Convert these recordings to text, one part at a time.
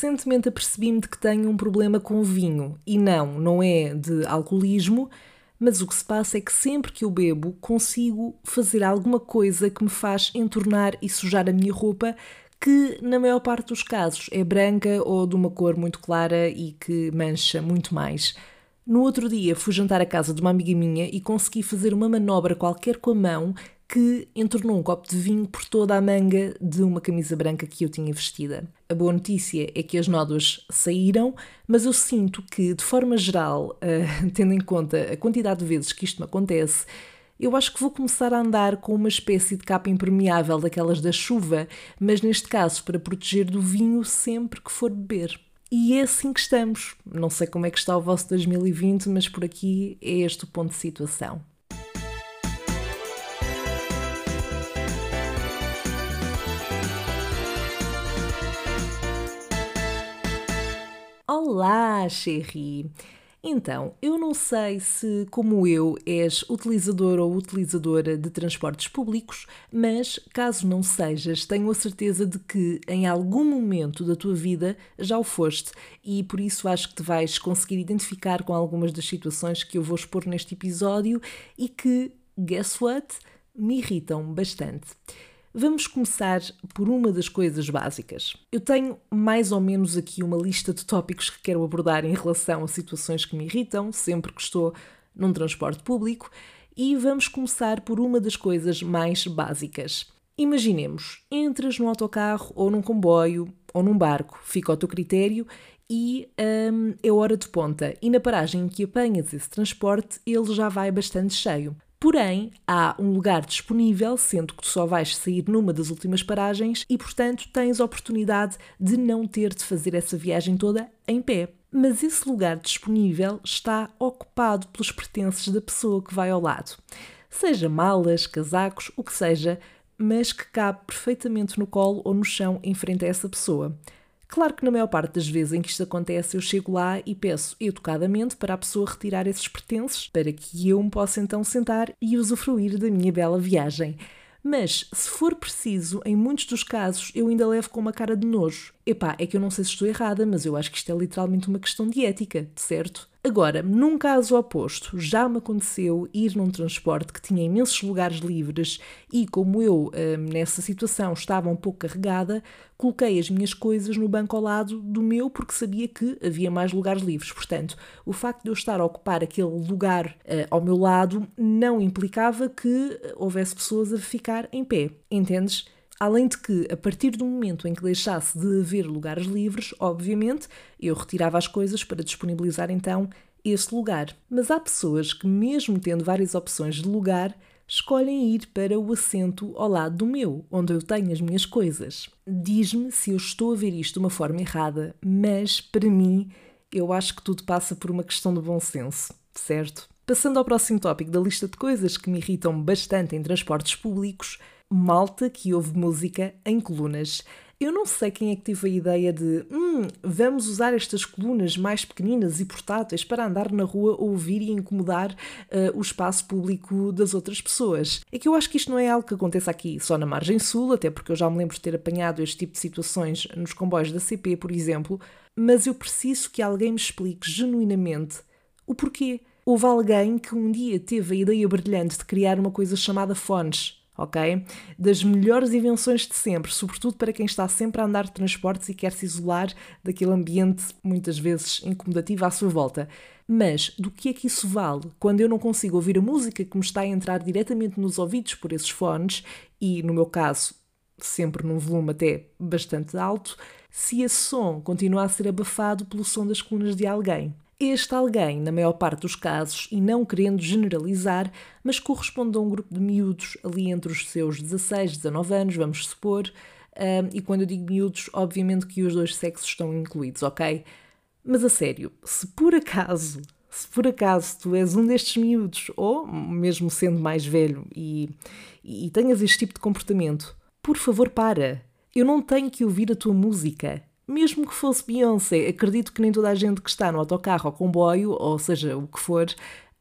recentemente apercebi-me de que tenho um problema com vinho. E não, não é de alcoolismo, mas o que se passa é que sempre que eu bebo consigo fazer alguma coisa que me faz entornar e sujar a minha roupa, que na maior parte dos casos é branca ou de uma cor muito clara e que mancha muito mais. No outro dia fui jantar à casa de uma amiga minha e consegui fazer uma manobra qualquer com a mão que entornou um copo de vinho por toda a manga de uma camisa branca que eu tinha vestida. A boa notícia é que as nódoas saíram, mas eu sinto que, de forma geral, uh, tendo em conta a quantidade de vezes que isto me acontece, eu acho que vou começar a andar com uma espécie de capa impermeável daquelas da chuva, mas neste caso para proteger do vinho sempre que for beber. E é assim que estamos. Não sei como é que está o vosso 2020, mas por aqui é este o ponto de situação. Olá, Cherry! Então, eu não sei se, como eu, és utilizador ou utilizadora de transportes públicos, mas caso não sejas, tenho a certeza de que em algum momento da tua vida já o foste e por isso acho que te vais conseguir identificar com algumas das situações que eu vou expor neste episódio e que, guess what? Me irritam bastante. Vamos começar por uma das coisas básicas. Eu tenho mais ou menos aqui uma lista de tópicos que quero abordar em relação a situações que me irritam sempre que estou num transporte público e vamos começar por uma das coisas mais básicas. Imaginemos, entras num autocarro ou num comboio ou num barco, fica ao teu critério e hum, é hora de ponta. E na paragem em que apanhas esse transporte, ele já vai bastante cheio. Porém, há um lugar disponível, sendo que tu só vais sair numa das últimas paragens e, portanto, tens a oportunidade de não ter de fazer essa viagem toda em pé. Mas esse lugar disponível está ocupado pelos pertences da pessoa que vai ao lado. Seja malas, casacos, o que seja, mas que cabe perfeitamente no colo ou no chão em frente a essa pessoa. Claro que na maior parte das vezes em que isto acontece, eu chego lá e peço educadamente para a pessoa retirar esses pertences, para que eu me possa então sentar e usufruir da minha bela viagem. Mas, se for preciso, em muitos dos casos eu ainda levo com uma cara de nojo. Epá, é que eu não sei se estou errada, mas eu acho que isto é literalmente uma questão de ética, certo? Agora, num caso oposto, já me aconteceu ir num transporte que tinha imensos lugares livres e, como eu hum, nessa situação estava um pouco carregada, coloquei as minhas coisas no banco ao lado do meu porque sabia que havia mais lugares livres. Portanto, o facto de eu estar a ocupar aquele lugar uh, ao meu lado não implicava que houvesse pessoas a ficar em pé. Entendes? Além de que, a partir do momento em que deixasse de haver lugares livres, obviamente, eu retirava as coisas para disponibilizar então esse lugar. Mas há pessoas que, mesmo tendo várias opções de lugar, escolhem ir para o assento ao lado do meu, onde eu tenho as minhas coisas. Diz-me se eu estou a ver isto de uma forma errada, mas para mim, eu acho que tudo passa por uma questão de bom senso, certo? Passando ao próximo tópico da lista de coisas que me irritam bastante em transportes públicos, malta que ouve música em colunas. Eu não sei quem é que teve a ideia de hum, vamos usar estas colunas mais pequeninas e portáteis para andar na rua, ouvir e incomodar uh, o espaço público das outras pessoas. É que eu acho que isto não é algo que aconteça aqui só na margem sul, até porque eu já me lembro de ter apanhado este tipo de situações nos comboios da CP, por exemplo, mas eu preciso que alguém me explique genuinamente o porquê. Houve alguém que um dia teve a ideia brilhante de criar uma coisa chamada fones ok? Das melhores invenções de sempre, sobretudo para quem está sempre a andar de transportes e quer se isolar daquele ambiente muitas vezes incomodativo à sua volta. Mas do que é que isso vale quando eu não consigo ouvir a música que me está a entrar diretamente nos ouvidos por esses fones e, no meu caso, sempre num volume até bastante alto, se esse som continua a ser abafado pelo som das colunas de alguém? Este alguém, na maior parte dos casos, e não querendo generalizar, mas corresponde a um grupo de miúdos ali entre os seus 16, 19 anos, vamos supor, um, e quando eu digo miúdos, obviamente que os dois sexos estão incluídos, ok? Mas a sério, se por acaso, se por acaso tu és um destes miúdos, ou mesmo sendo mais velho e, e tenhas este tipo de comportamento, por favor para. Eu não tenho que ouvir a tua música mesmo que fosse Beyoncé, acredito que nem toda a gente que está no autocarro ou comboio, ou seja, o que for,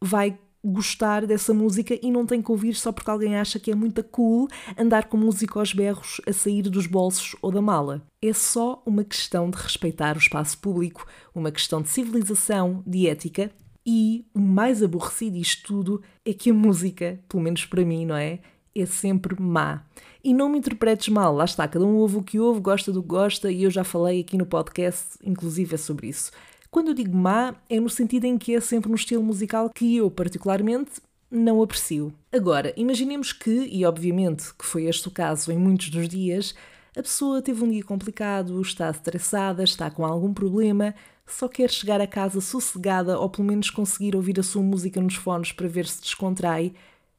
vai gostar dessa música e não tem que ouvir só porque alguém acha que é muito cool andar com música aos berros a sair dos bolsos ou da mala. É só uma questão de respeitar o espaço público, uma questão de civilização, de ética e o mais aborrecido disto tudo é que a música, pelo menos para mim, não é? É sempre má. E não me interpretes mal, lá está, cada um ouve o que ouve, gosta do que gosta, e eu já falei aqui no podcast, inclusive, é sobre isso. Quando eu digo má, é no sentido em que é sempre um estilo musical que eu, particularmente, não aprecio. Agora, imaginemos que, e obviamente que foi este o caso em muitos dos dias, a pessoa teve um dia complicado, está estressada, está com algum problema, só quer chegar a casa sossegada ou pelo menos conseguir ouvir a sua música nos fones para ver se descontrai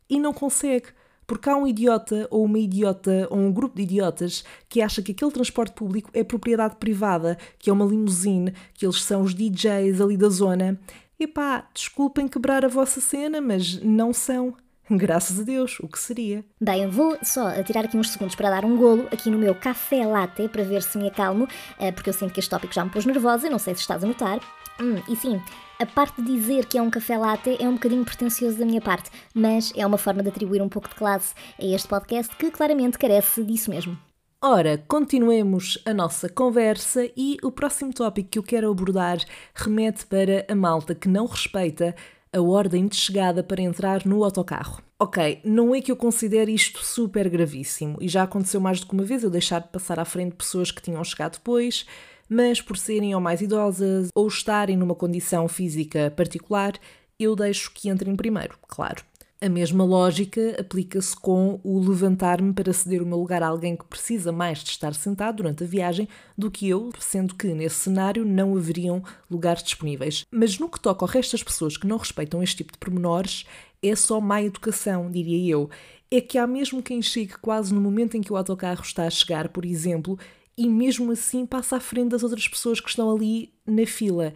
e não consegue porque há um idiota ou uma idiota ou um grupo de idiotas que acha que aquele transporte público é propriedade privada, que é uma limusine, que eles são os DJs ali da zona. Epá, desculpem quebrar a vossa cena, mas não são. Graças a Deus, o que seria? Bem, vou só tirar aqui uns segundos para dar um golo aqui no meu café latte para ver se me acalmo, eh, porque eu sinto que este tópico já me pôs nervosa, não sei se estás a notar. Hum, e sim, a parte de dizer que é um café latte é um bocadinho pretencioso da minha parte, mas é uma forma de atribuir um pouco de classe a este podcast que claramente carece disso mesmo. Ora, continuemos a nossa conversa e o próximo tópico que eu quero abordar remete para a malta que não respeita a ordem de chegada para entrar no autocarro. Ok, não é que eu considere isto super gravíssimo e já aconteceu mais do que uma vez eu deixar de passar à frente pessoas que tinham chegado depois, mas por serem ou mais idosas ou estarem numa condição física particular, eu deixo que entrem primeiro, claro. A mesma lógica aplica-se com o levantar-me para ceder o meu lugar a alguém que precisa mais de estar sentado durante a viagem do que eu, sendo que nesse cenário não haveriam lugares disponíveis. Mas no que toca ao resto das pessoas que não respeitam este tipo de pormenores, é só má educação, diria eu. É que há mesmo quem chegue quase no momento em que o autocarro está a chegar, por exemplo, e mesmo assim passa à frente das outras pessoas que estão ali na fila.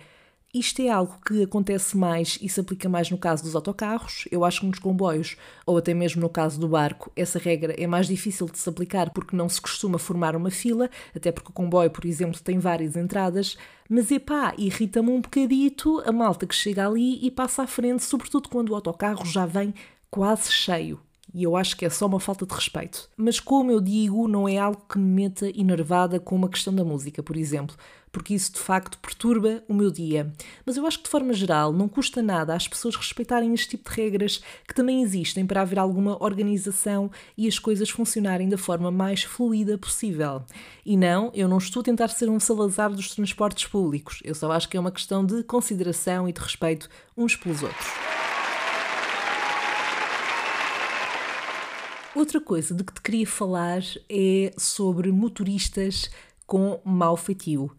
Isto é algo que acontece mais e se aplica mais no caso dos autocarros. Eu acho que nos comboios, ou até mesmo no caso do barco, essa regra é mais difícil de se aplicar porque não se costuma formar uma fila, até porque o comboio, por exemplo, tem várias entradas. Mas epá, irrita-me um bocadito a malta que chega ali e passa à frente, sobretudo quando o autocarro já vem quase cheio e eu acho que é só uma falta de respeito. Mas, como eu digo, não é algo que me meta enervada com uma questão da música, por exemplo, porque isso de facto perturba o meu dia. Mas eu acho que, de forma geral, não custa nada às pessoas respeitarem este tipo de regras que também existem para haver alguma organização e as coisas funcionarem da forma mais fluida possível. E não, eu não estou a tentar ser um Salazar dos transportes públicos, eu só acho que é uma questão de consideração e de respeito uns pelos outros. Outra coisa de que te queria falar é sobre motoristas com mau feitio.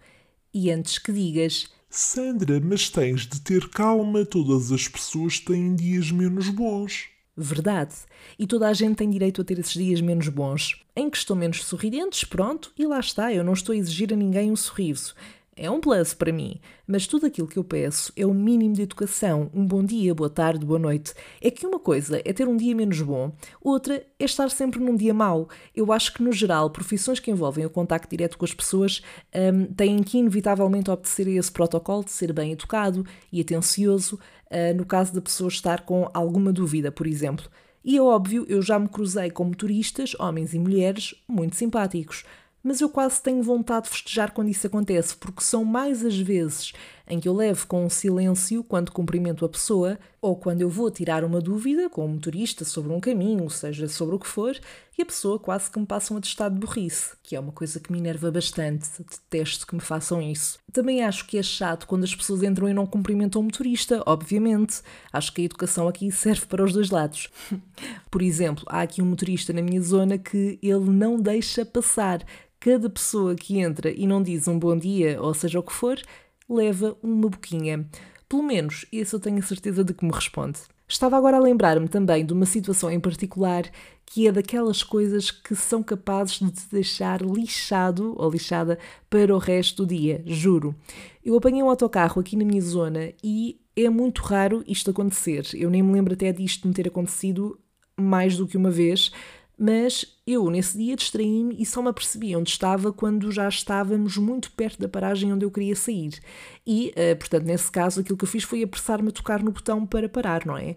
E antes que digas. Sandra, mas tens de ter calma, todas as pessoas têm dias menos bons. Verdade. E toda a gente tem direito a ter esses dias menos bons. Em que estão menos sorridentes, pronto, e lá está, eu não estou a exigir a ninguém um sorriso é um plus para mim, mas tudo aquilo que eu peço é o mínimo de educação, um bom dia, boa tarde, boa noite. É que uma coisa é ter um dia menos bom, outra é estar sempre num dia mau. Eu acho que, no geral, profissões que envolvem o contacto direto com as pessoas um, têm que, inevitavelmente, obedecer a esse protocolo de ser bem educado e atencioso, uh, no caso da pessoa estar com alguma dúvida, por exemplo. E é óbvio, eu já me cruzei com motoristas, homens e mulheres, muito simpáticos mas eu quase tenho vontade de festejar quando isso acontece, porque são mais as vezes em que eu levo com um silêncio quando cumprimento a pessoa, ou quando eu vou tirar uma dúvida com o um motorista sobre um caminho, seja sobre o que for, e a pessoa quase que me passa um atestado de burrice, que é uma coisa que me enerva bastante, detesto que me façam isso. Também acho que é chato quando as pessoas entram e não cumprimentam o motorista, obviamente. Acho que a educação aqui serve para os dois lados. Por exemplo, há aqui um motorista na minha zona que ele não deixa passar cada pessoa que entra e não diz um bom dia, ou seja o que for, leva uma boquinha. Pelo menos esse eu tenho a certeza de que me responde. Estava agora a lembrar-me também de uma situação em particular que é daquelas coisas que são capazes de te deixar lixado ou lixada para o resto do dia, juro. Eu apanhei um autocarro aqui na minha zona e é muito raro isto acontecer. Eu nem me lembro até disto me ter acontecido mais do que uma vez, mas eu, nesse dia, distraí-me e só me apercebi onde estava quando já estávamos muito perto da paragem onde eu queria sair. E, uh, portanto, nesse caso, aquilo que eu fiz foi apressar-me a tocar no botão para parar, não é?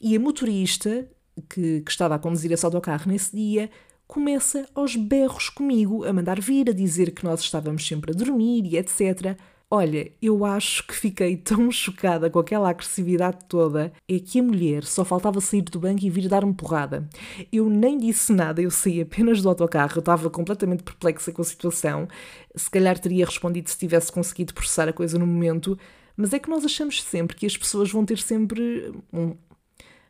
E a motorista, que, que estava a conduzir esse autocarro nesse dia, começa aos berros comigo, a mandar vir, a dizer que nós estávamos sempre a dormir e etc. Olha, eu acho que fiquei tão chocada com aquela agressividade toda, é que a mulher só faltava sair do banco e vir dar-me porrada. Eu nem disse nada, eu saí apenas do autocarro, eu estava completamente perplexa com a situação. Se calhar teria respondido se tivesse conseguido processar a coisa no momento, mas é que nós achamos sempre que as pessoas vão ter sempre um,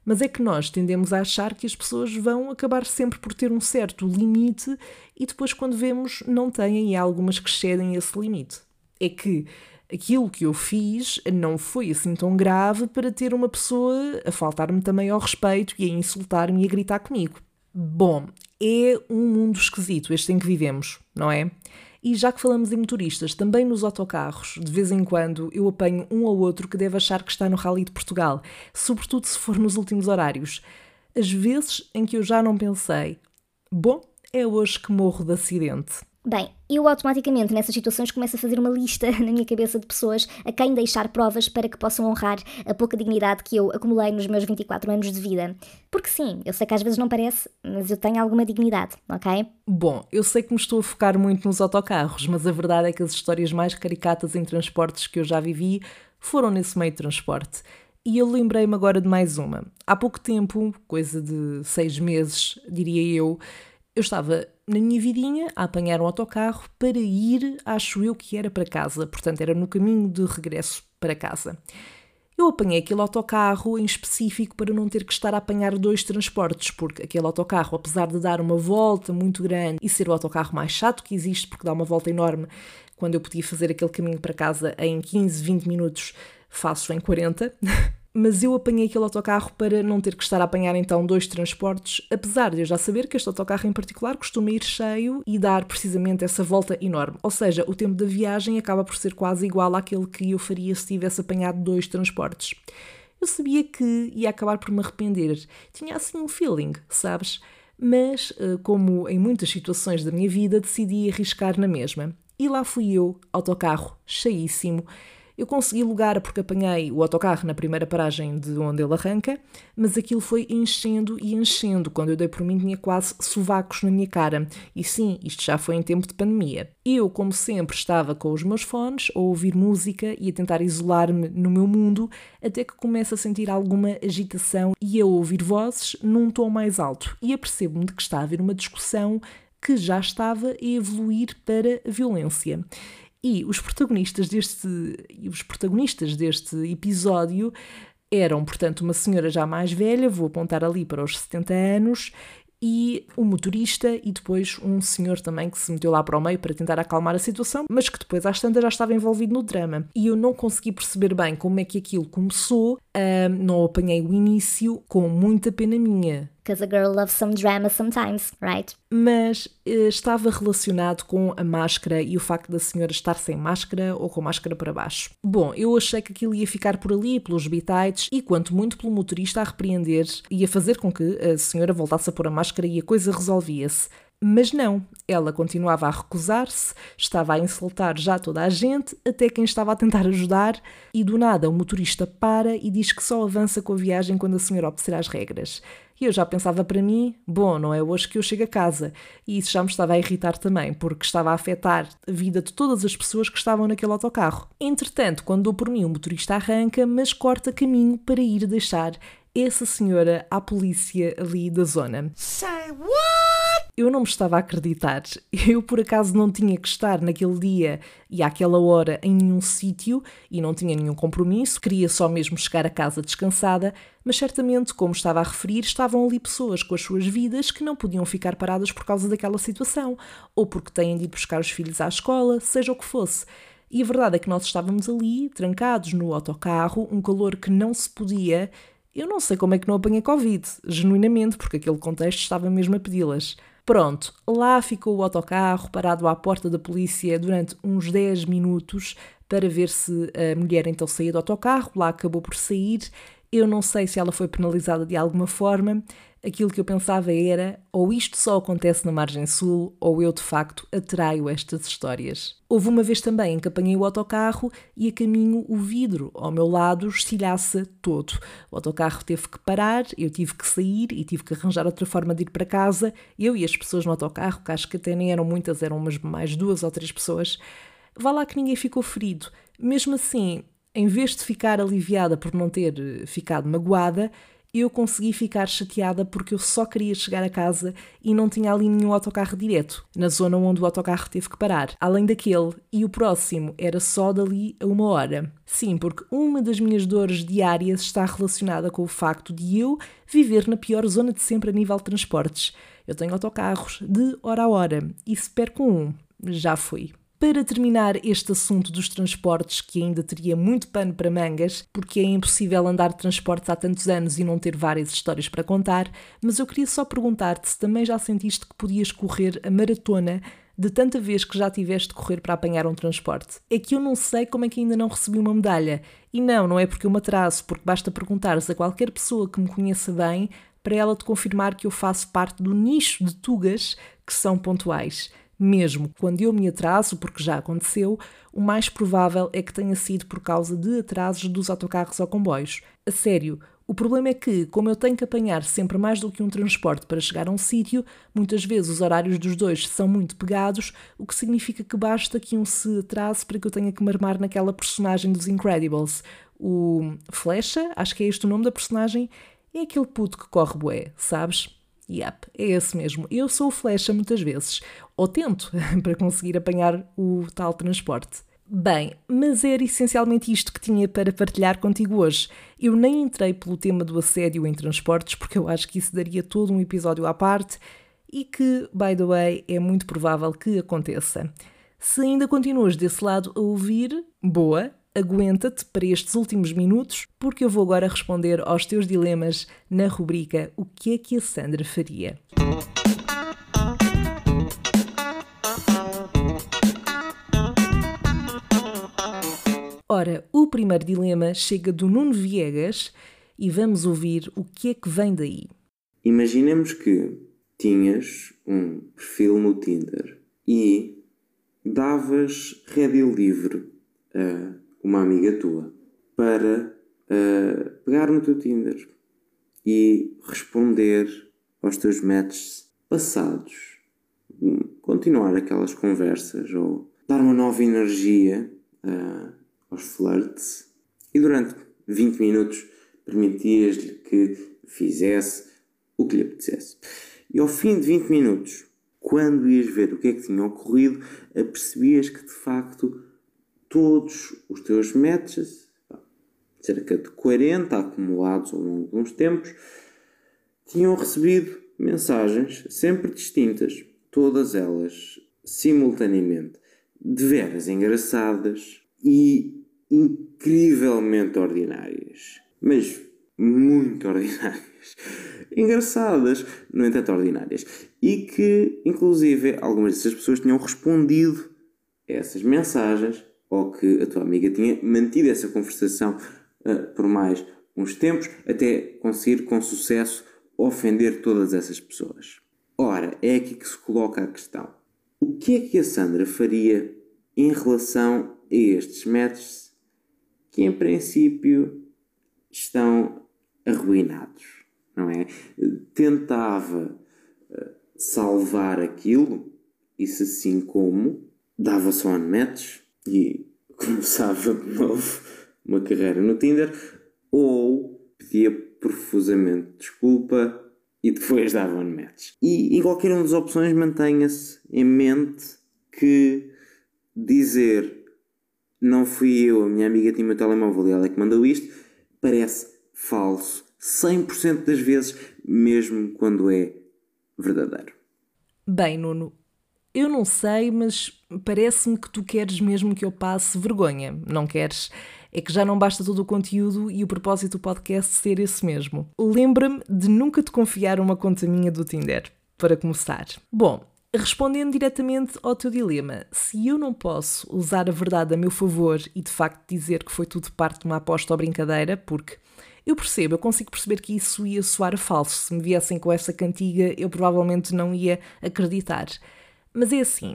mas é que nós tendemos a achar que as pessoas vão acabar sempre por ter um certo limite e depois, quando vemos, não têm e há algumas que cedem esse limite. É que aquilo que eu fiz não foi assim tão grave para ter uma pessoa a faltar-me também ao respeito e a insultar-me e a gritar comigo. Bom, é um mundo esquisito este em que vivemos, não é? E já que falamos em motoristas, também nos autocarros, de vez em quando eu apanho um ou outro que deve achar que está no Rally de Portugal, sobretudo se for nos últimos horários. As vezes em que eu já não pensei, bom, é hoje que morro de acidente. Bem, eu automaticamente nessas situações começo a fazer uma lista na minha cabeça de pessoas a quem deixar provas para que possam honrar a pouca dignidade que eu acumulei nos meus 24 anos de vida. Porque sim, eu sei que às vezes não parece, mas eu tenho alguma dignidade, ok? Bom, eu sei que me estou a focar muito nos autocarros, mas a verdade é que as histórias mais caricatas em transportes que eu já vivi foram nesse meio de transporte. E eu lembrei-me agora de mais uma. Há pouco tempo, coisa de seis meses, diria eu, eu estava na minha vidinha a apanhar um autocarro para ir, acho eu que era para casa, portanto era no caminho de regresso para casa. Eu apanhei aquele autocarro em específico para não ter que estar a apanhar dois transportes, porque aquele autocarro, apesar de dar uma volta muito grande e ser o autocarro mais chato que existe, porque dá uma volta enorme, quando eu podia fazer aquele caminho para casa em 15, 20 minutos, faço em 40. mas eu apanhei aquele autocarro para não ter que estar a apanhar então dois transportes, apesar de eu já saber que este autocarro em particular costuma ir cheio e dar precisamente essa volta enorme. Ou seja, o tempo da viagem acaba por ser quase igual àquele que eu faria se tivesse apanhado dois transportes. Eu sabia que ia acabar por me arrepender. Tinha assim um feeling, sabes? Mas, eh, como em muitas situações da minha vida, decidi arriscar na mesma. E lá fui eu, autocarro cheíssimo eu consegui lugar porque apanhei o autocarro na primeira paragem de onde ele arranca, mas aquilo foi enchendo e enchendo. Quando eu dei por mim, tinha quase sovacos na minha cara. E sim, isto já foi em tempo de pandemia. Eu, como sempre, estava com os meus fones a ouvir música e a tentar isolar-me no meu mundo, até que começo a sentir alguma agitação e a ouvir vozes num tom mais alto. E apercebo-me de que está a haver uma discussão que já estava a evoluir para violência. E os protagonistas deste, os protagonistas deste episódio eram, portanto, uma senhora já mais velha, vou apontar ali para os 70 anos, e um motorista e depois um senhor também que se meteu lá para o meio para tentar acalmar a situação, mas que depois às tantas já estava envolvido no drama. E eu não consegui perceber bem como é que aquilo começou, uh, não apanhei o início com muita pena minha. Because a girl loves some drama sometimes, right? Mas uh, estava relacionado com a máscara e o facto da senhora estar sem máscara ou com máscara para baixo. Bom, eu achei que aquilo ia ficar por ali, pelos bitites, e quanto muito pelo motorista a repreender e a fazer com que a senhora voltasse a pôr a máscara e a coisa resolvia-se. Mas não, ela continuava a recusar-se, estava a insultar já toda a gente, até quem estava a tentar ajudar, e do nada o motorista para e diz que só avança com a viagem quando a senhora obedecer às regras. E eu já pensava para mim, bom, não é hoje que eu chego a casa. E isso já me estava a irritar também, porque estava a afetar a vida de todas as pessoas que estavam naquele autocarro. Entretanto, quando dou por mim, o motorista arranca, mas corta caminho para ir deixar essa senhora à polícia ali da zona. Say what? Eu não me estava a acreditar. Eu, por acaso, não tinha que estar naquele dia e àquela hora em nenhum sítio e não tinha nenhum compromisso, queria só mesmo chegar a casa descansada, mas certamente, como estava a referir, estavam ali pessoas com as suas vidas que não podiam ficar paradas por causa daquela situação, ou porque têm de ir buscar os filhos à escola, seja o que fosse. E a verdade é que nós estávamos ali, trancados no autocarro, um calor que não se podia eu não sei como é que não apanhei Covid, genuinamente, porque aquele contexto estava mesmo a pedi-las. Pronto, lá ficou o autocarro parado à porta da polícia durante uns 10 minutos para ver se a mulher então saía do autocarro, lá acabou por sair Eu não sei se ela foi penalizada de alguma forma. Aquilo que eu pensava era: ou isto só acontece na margem sul, ou eu de facto atraio estas histórias. Houve uma vez também em que apanhei o autocarro e a caminho o vidro ao meu lado estilhaça todo. O autocarro teve que parar, eu tive que sair e tive que arranjar outra forma de ir para casa. Eu e as pessoas no autocarro, que acho que até nem eram muitas, eram umas mais duas ou três pessoas. Vá lá que ninguém ficou ferido. Mesmo assim, em vez de ficar aliviada por não ter eh, ficado magoada, eu consegui ficar chateada porque eu só queria chegar a casa e não tinha ali nenhum autocarro direto, na zona onde o autocarro teve que parar. Além daquele, e o próximo era só dali a uma hora. Sim, porque uma das minhas dores diárias está relacionada com o facto de eu viver na pior zona de sempre a nível de transportes. Eu tenho autocarros de hora a hora e se perco um, já fui para terminar este assunto dos transportes, que ainda teria muito pano para mangas, porque é impossível andar de transportes há tantos anos e não ter várias histórias para contar, mas eu queria só perguntar-te se também já sentiste que podias correr a maratona de tanta vez que já tiveste de correr para apanhar um transporte. É que eu não sei como é que ainda não recebi uma medalha. E não, não é porque eu me atraso, porque basta perguntares a qualquer pessoa que me conheça bem para ela te confirmar que eu faço parte do nicho de tugas que são pontuais mesmo quando eu me atraso, porque já aconteceu, o mais provável é que tenha sido por causa de atrasos dos autocarros ou comboios. A sério, o problema é que, como eu tenho que apanhar sempre mais do que um transporte para chegar a um sítio, muitas vezes os horários dos dois são muito pegados, o que significa que basta que um se atrase para que eu tenha que marmar naquela personagem dos Incredibles. O Flecha, acho que é este o nome da personagem, é aquele puto que corre bué, sabes? Yep, é esse mesmo. Eu sou flecha muitas vezes, ou tento, para conseguir apanhar o tal transporte. Bem, mas era essencialmente isto que tinha para partilhar contigo hoje. Eu nem entrei pelo tema do assédio em transportes, porque eu acho que isso daria todo um episódio à parte e que, by the way, é muito provável que aconteça. Se ainda continuas desse lado a ouvir, boa, aguenta-te para estes últimos minutos, porque eu vou agora responder aos teus dilemas na rubrica O que é que a Sandra faria? Ora, o primeiro dilema chega do Nuno Viegas e vamos ouvir o que é que vem daí. Imaginemos que tinhas um perfil no Tinder e davas rédeo livre a uma amiga tua para uh, pegar no teu Tinder e responder aos teus matches passados, continuar aquelas conversas ou dar uma nova energia uh, aos flirts e durante 20 minutos permitias-lhe que fizesse o que lhe apetecesse. E ao fim de 20 minutos, quando ias ver o que é que tinha ocorrido, percebias que de facto todos os teus matches, cerca de 40 acumulados ao longo de uns tempos, tinham recebido mensagens sempre distintas, todas elas simultaneamente, de veras engraçadas e incrivelmente ordinárias. Mas muito ordinárias. Engraçadas, no entanto ordinárias. E que, inclusive, algumas dessas pessoas tinham respondido a essas mensagens ou que a tua amiga tinha mantido essa conversação uh, por mais uns tempos até conseguir com sucesso ofender todas essas pessoas. Ora, é aqui que se coloca a questão. O que é que a Sandra faria em relação a estes métodos que em princípio estão arruinados, não é? Tentava uh, salvar aquilo e se sim como, dava só matches e começava de novo uma carreira no Tinder, ou pedia profusamente desculpa e depois dava um match. E em qualquer uma das opções mantenha-se em mente que dizer não fui eu, a minha amiga tinha o meu telemóvel e ela é que mandou isto, parece falso 100% das vezes, mesmo quando é verdadeiro. Bem, Nuno, eu não sei, mas parece-me que tu queres mesmo que eu passe vergonha, não queres? É que já não basta todo o conteúdo e o propósito do podcast ser esse mesmo. Lembra-me de nunca te confiar uma conta minha do Tinder, para começar. Bom, respondendo diretamente ao teu dilema, se eu não posso usar a verdade a meu favor e de facto dizer que foi tudo parte de uma aposta ou brincadeira, porque Eu percebo, eu consigo perceber que isso ia soar falso. Se me viessem com essa cantiga, eu provavelmente não ia acreditar. Mas é assim,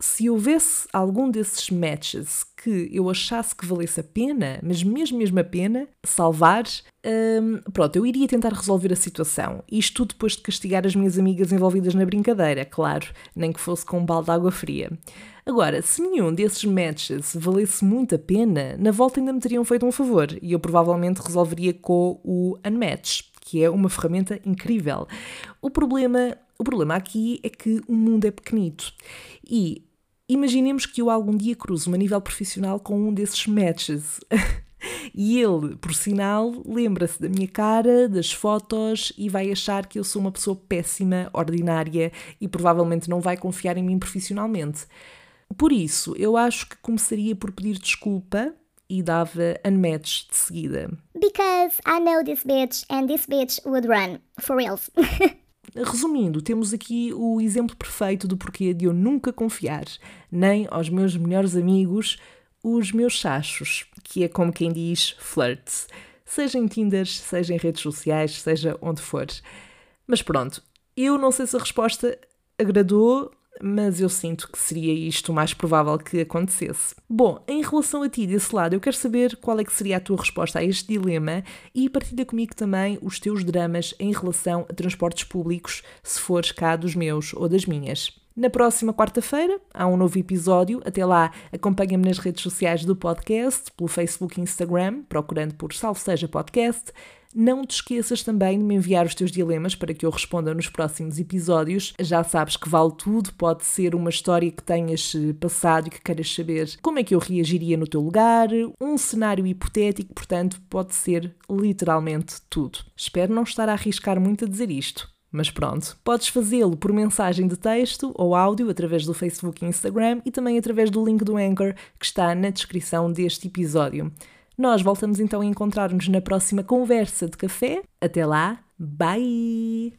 se houvesse algum desses matches que eu achasse que valesse a pena, mas mesmo mesmo a pena, salvar, hum, pronto, eu iria tentar resolver a situação. Isto tudo depois de castigar as minhas amigas envolvidas na brincadeira, claro, nem que fosse com um balde de água fria. Agora, se nenhum desses matches valesse muito a pena, na volta ainda me teriam feito um favor e eu provavelmente resolveria com o Unmatch, que é uma ferramenta incrível. O problema, o problema aqui é que o mundo é pequenito e Imaginemos que eu algum dia cruzo-me a nível profissional com um desses matches. e ele, por sinal, lembra-se da minha cara, das fotos e vai achar que eu sou uma pessoa péssima, ordinária e provavelmente não vai confiar em mim profissionalmente. Por isso, eu acho que começaria por pedir desculpa e dava unmatch de seguida. Because I know this bitch and this bitch would run. For reals. Resumindo, temos aqui o exemplo perfeito do porquê de eu nunca confiar nem aos meus melhores amigos, os meus chachos, que é como quem diz flirts, seja em Tinder, seja em redes sociais, seja onde for. Mas pronto, eu não sei se a resposta agradou, mas eu sinto que seria isto mais provável que acontecesse. Bom, em relação a ti desse lado, eu quero saber qual é que seria a tua resposta a este dilema e partilha comigo também os teus dramas em relação a transportes públicos, se fores cá dos meus ou das minhas. Na próxima quarta-feira há um novo episódio. Até lá, acompanha-me nas redes sociais do podcast, pelo Facebook e Instagram, procurando por Salve Seja Podcast. Não te esqueças também de me enviar os teus dilemas para que eu responda nos próximos episódios. Já sabes que vale tudo, pode ser uma história que tenhas eh, passado e que queiras saber como é que eu reagiria no teu lugar, um cenário hipotético, portanto, pode ser literalmente tudo. Espero não estar a arriscar muito a dizer isto. Mas pronto, podes fazê-lo por mensagem de texto ou áudio através do Facebook e Instagram e também através do link do Anchor que está na descrição deste episódio. Nós voltamos então a encontrar-nos na próxima conversa de café. Até lá, bye!